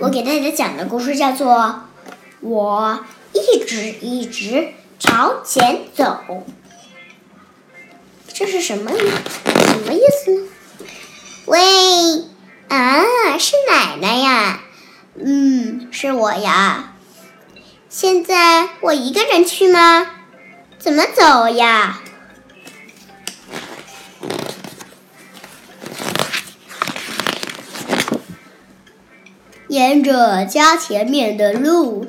我给大家讲的故事叫做《我一直一直朝前走》。这是什么意什么意思呢？喂，啊，是奶奶呀。嗯，是我呀。现在我一个人去吗？怎么走呀？沿着家前面的路，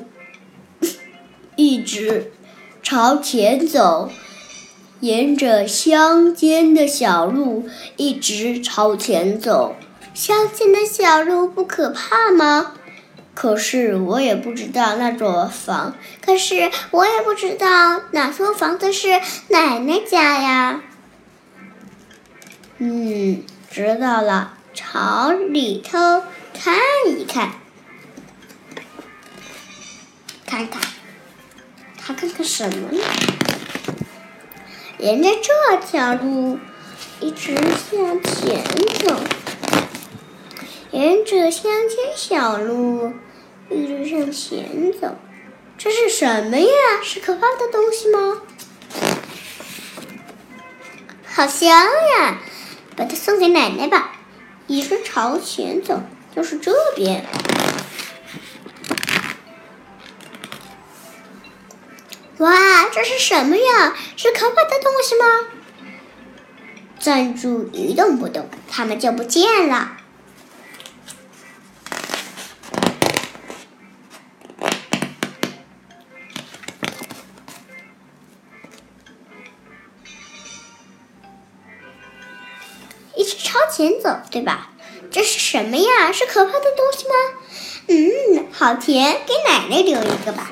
一直朝前走。沿着乡间的小路一直朝前走。乡间的小路不可怕吗？可是我也不知道那座房，可是我也不知道哪座房子是奶奶家呀。嗯，知道了，朝里头看一看，看看，他看看什么呢？沿着这条路一直向前走，沿着乡间小路一直向前走，这是什么呀？是可怕的东西吗？好香呀！把它送给奶奶吧。一直朝前走，就是这边。哇，这是什么呀？是可怕的东西吗？站住，一动不动，他们就不见了。一直朝前走，对吧？这是什么呀？是可怕的东西吗？嗯，好甜，给奶奶留一个吧。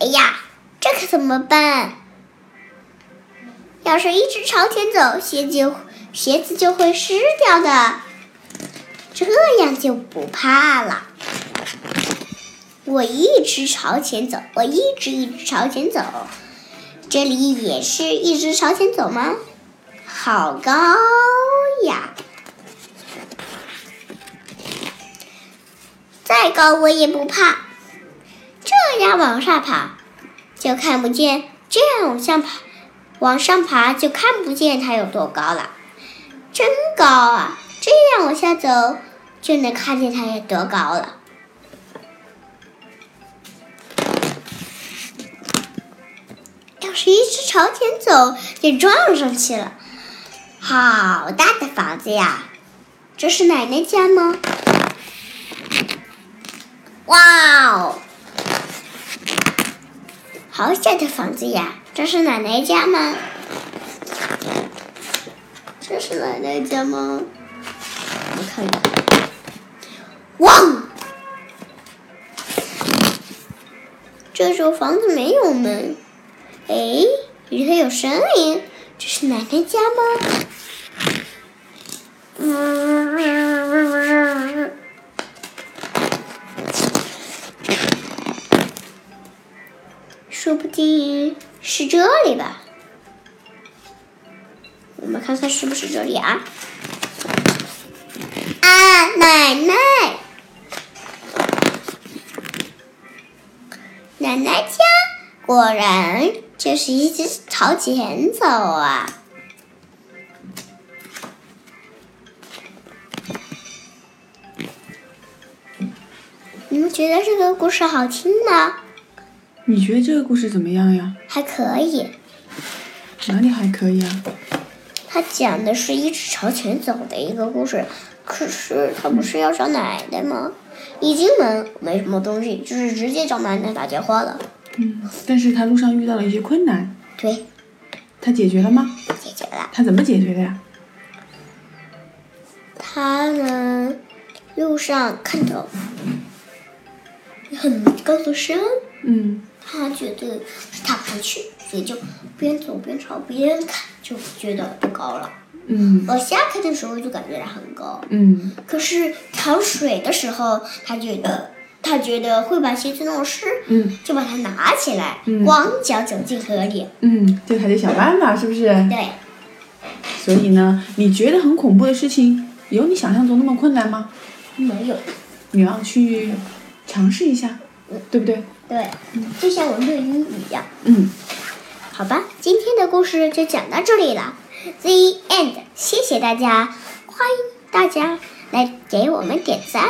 哎呀，这可怎么办？要是一直朝前走，鞋子鞋子就会湿掉的。这样就不怕了。我一直朝前走，我一直一直朝前走。这里也是一直朝前走吗？好高呀！再高我也不怕。这样往上爬就看不见，这样往上爬，往上爬就看不见它有多高了，真高啊！这样往下走就能看见它有多高了。要是一直朝前走，就撞上去了。好大的房子呀！这是奶奶家吗？哇哦！好小的房子呀！这是奶奶家吗？这是奶奶家吗？我看一看。哇！这座房子没有门。哎，里头有声音。这是奶奶家吗？是这里吧，我们看看是不是这里啊？啊，奶奶，奶奶家果然就是一直朝前走啊！你们觉得这个故事好听吗？你觉得这个故事怎么样呀？还可以。哪里还可以啊？他讲的是一直朝前走的一个故事，可是他不是要找奶奶吗？一进门没什么东西，就是直接找奶奶打电话了。嗯，但是他路上遇到了一些困难。对。他解决了吗？解决了。他怎么解决的呀？他呢，路上看到很高的山。嗯。他觉得他不去，所以就边走边朝边看，就觉得不高了。嗯。往下看的时候就感觉它很高。嗯。可是挑水的时候，他觉得他觉得会把鞋子弄湿。嗯。就把它拿起来，嗯、光脚走进河里。嗯，这还得想办法，是不是？对。所以呢，你觉得很恐怖的事情，有你想象中那么困难吗？没有。你要去尝试一下，对不对？对，就像我录音一样。嗯，好吧，今天的故事就讲到这里了，The end。谢谢大家，欢迎大家来给我们点赞。